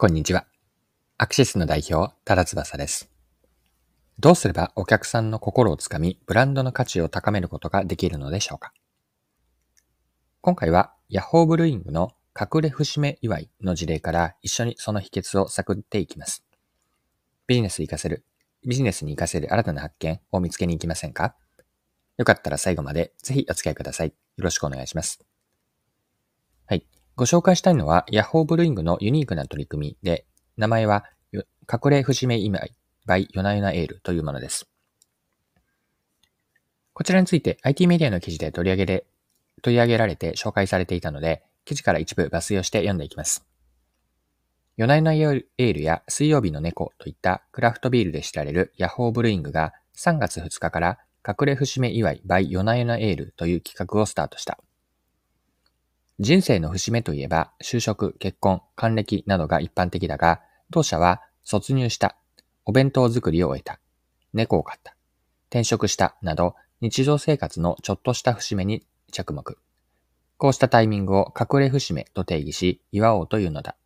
こんにちは。アクシスの代表、タラツバサです。どうすればお客さんの心をつかみ、ブランドの価値を高めることができるのでしょうか？今回は、ヤッホーブルーイングの隠れ節目祝いの事例から一緒にその秘訣を探っていきます。ビジネス活かせる、ビジネスに活かせる新たな発見を見つけに行きませんか？よかったら最後までぜひお付き合いください。よろしくお願いします。ご紹介したいのは、ヤッホーブルーイングのユニークな取り組みで、名前は、隠れ節目祝い by ヨナヨナエールというものです。こちらについて IT メディアの記事で取り上げれ、取り上げられて紹介されていたので、記事から一部抜粋をして読んでいきます。ヨナヨナエールや水曜日の猫といったクラフトビールで知られるヤッホーブルーイングが3月2日から隠れ節目祝い by ヨナヨナエールという企画をスタートした。人生の節目といえば、就職、結婚、還暦などが一般的だが、当社は卒入した、お弁当作りを終えた、猫を飼った、転職したなど、日常生活のちょっとした節目に着目。こうしたタイミングを隠れ節目と定義し、祝おうというのだ。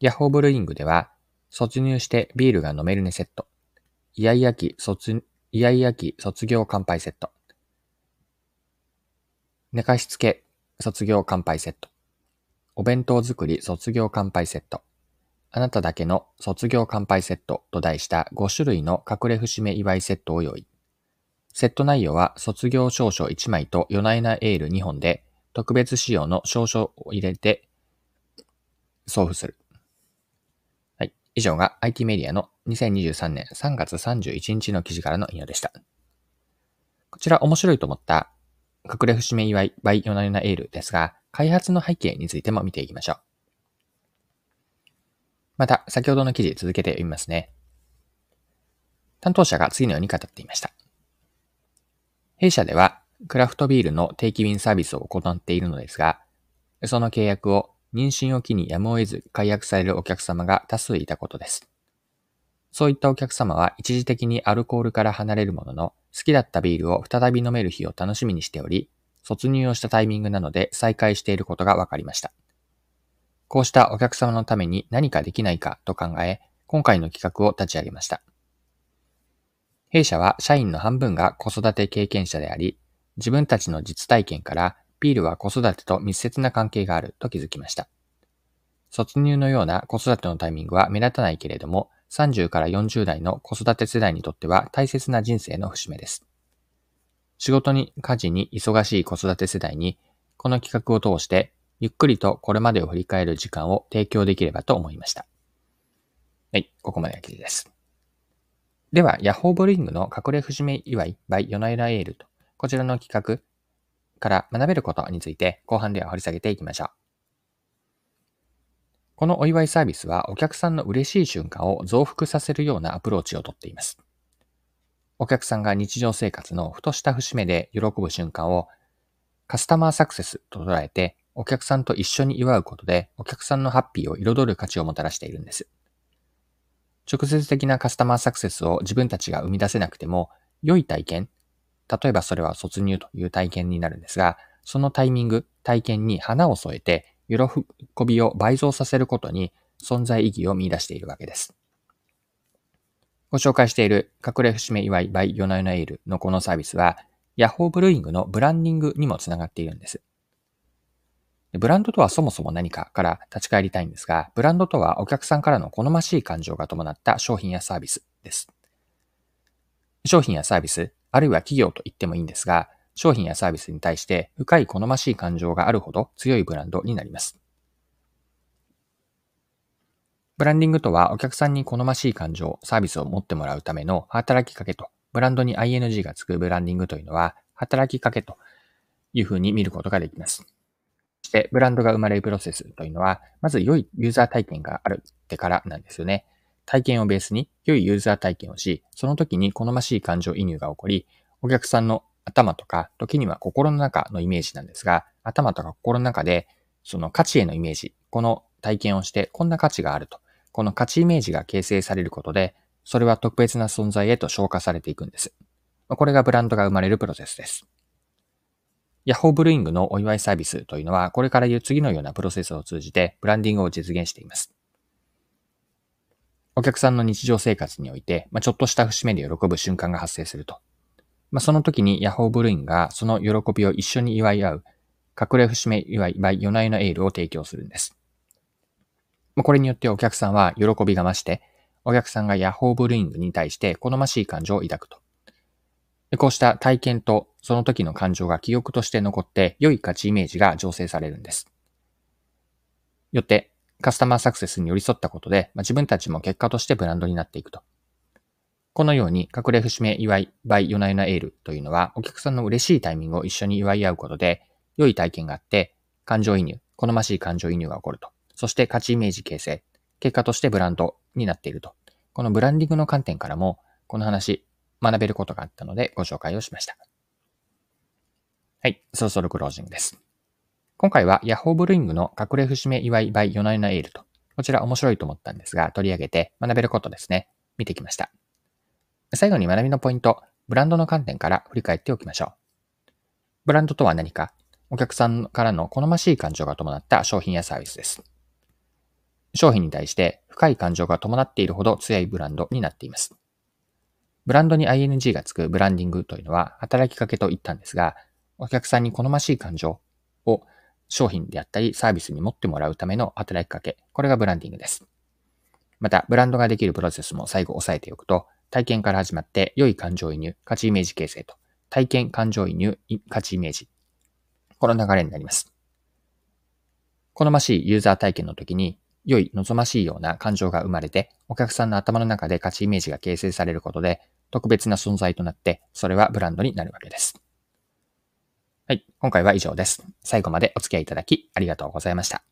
ヤッホーブルーイングでは、卒入してビールが飲めるねセット、イヤイヤ期卒、イヤイヤ期卒業乾杯セット、寝かしつけ卒業乾杯セット。お弁当作り卒業乾杯セット。あなただけの卒業乾杯セットと題した5種類の隠れ節目祝いセットを用意。セット内容は卒業証書1枚と夜な夜なエール2本で特別仕様の証書を入れて送付する。はい。以上が IT メディアの2023年3月31日の記事からの引用でした。こちら面白いと思った隠れ節目祝い by ヨナヨナエールですが、開発の背景についても見ていきましょう。また、先ほどの記事続けて読みますね。担当者が次のように語っていました。弊社では、クラフトビールの定期便サービスを行っているのですが、その契約を妊娠を機にやむを得ず解約されるお客様が多数いたことです。そういったお客様は一時的にアルコールから離れるものの、好きだったビールを再び飲める日を楽しみにしており、卒入をしたタイミングなので再開していることが分かりました。こうしたお客様のために何かできないかと考え、今回の企画を立ち上げました。弊社は社員の半分が子育て経験者であり、自分たちの実体験からビールは子育てと密接な関係があると気づきました。卒入のような子育てのタイミングは目立たないけれども、30から40代の子育て世代にとっては大切な人生の節目です。仕事に、家事に忙しい子育て世代に、この企画を通して、ゆっくりとこれまでを振り返る時間を提供できればと思いました。はい、ここまでの記事です。では、ヤッホーブリングの隠れ節目祝い by ヨナイラエールと、こちらの企画から学べることについて後半では掘り下げていきましょう。このお祝いサービスはお客さんの嬉しい瞬間を増幅させるようなアプローチをとっています。お客さんが日常生活のふとした節目で喜ぶ瞬間をカスタマーサクセスと捉えてお客さんと一緒に祝うことでお客さんのハッピーを彩る価値をもたらしているんです。直接的なカスタマーサクセスを自分たちが生み出せなくても良い体験、例えばそれは卒入という体験になるんですが、そのタイミング、体験に花を添えて喜びを倍増させることに存在意義を見出しているわけです。ご紹介している隠れ節目祝い by ヨナヨナエールのこのサービスは、ヤッホーブルーイングのブランディングにもつながっているんです。ブランドとはそもそも何かから立ち返りたいんですが、ブランドとはお客さんからの好ましい感情が伴った商品やサービスです。商品やサービス、あるいは企業と言ってもいいんですが、商品やサービスに対して深い好ましい感情があるほど強いブランドになります。ブランディングとはお客さんに好ましい感情、サービスを持ってもらうための働きかけと、ブランドに ING がつくブランディングというのは働きかけというふうに見ることができます。そして、ブランドが生まれるプロセスというのは、まず良いユーザー体験があるってからなんですよね。体験をベースに良いユーザー体験をし、その時に好ましい感情移入が起こり、お客さんの頭とか、時には心の中のイメージなんですが、頭とか心の中で、その価値へのイメージ、この体験をして、こんな価値があると。この価値イメージが形成されることで、それは特別な存在へと消化されていくんです。これがブランドが生まれるプロセスです。ヤホーブルーイングのお祝いサービスというのは、これから言う次のようなプロセスを通じて、ブランディングを実現しています。お客さんの日常生活において、まあ、ちょっとした節目で喜ぶ瞬間が発生すると。まあ、その時にヤホーブルインがその喜びを一緒に祝い合う、隠れ節目祝い by 夜な夜なエールを提供するんです。まあ、これによってお客さんは喜びが増して、お客さんがヤホーブルーイングに対して好ましい感情を抱くと。こうした体験とその時の感情が記憶として残って良い価値イメージが醸成されるんです。よって、カスタマーサクセスに寄り添ったことで、まあ、自分たちも結果としてブランドになっていくと。このように、隠れ節目祝い by 夜な夜なエールというのは、お客さんの嬉しいタイミングを一緒に祝い合うことで、良い体験があって、感情移入、好ましい感情移入が起こると。そして価値イメージ形成、結果としてブランドになっていると。このブランディングの観点からも、この話、学べることがあったのでご紹介をしました。はい、そろそろクロージングです。今回は Yahoo ブルイングの隠れ節目祝い by 夜な夜なエールと、こちら面白いと思ったんですが、取り上げて学べることですね、見てきました。最後に学びのポイント、ブランドの観点から振り返っておきましょう。ブランドとは何か、お客さんからの好ましい感情が伴った商品やサービスです。商品に対して深い感情が伴っているほど強いブランドになっています。ブランドに ING がつくブランディングというのは働きかけと言ったんですが、お客さんに好ましい感情を商品であったりサービスに持ってもらうための働きかけ、これがブランディングです。また、ブランドができるプロセスも最後押さえておくと、体験から始まって良い感情移入、価値イメージ形成と、体験、感情移入、価値イメージ。この流れになります。好ましいユーザー体験の時に良い望ましいような感情が生まれて、お客さんの頭の中で価値イメージが形成されることで、特別な存在となって、それはブランドになるわけです。はい、今回は以上です。最後までお付き合いいただきありがとうございました。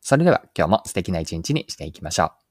それでは今日も素敵な一日にしていきましょう。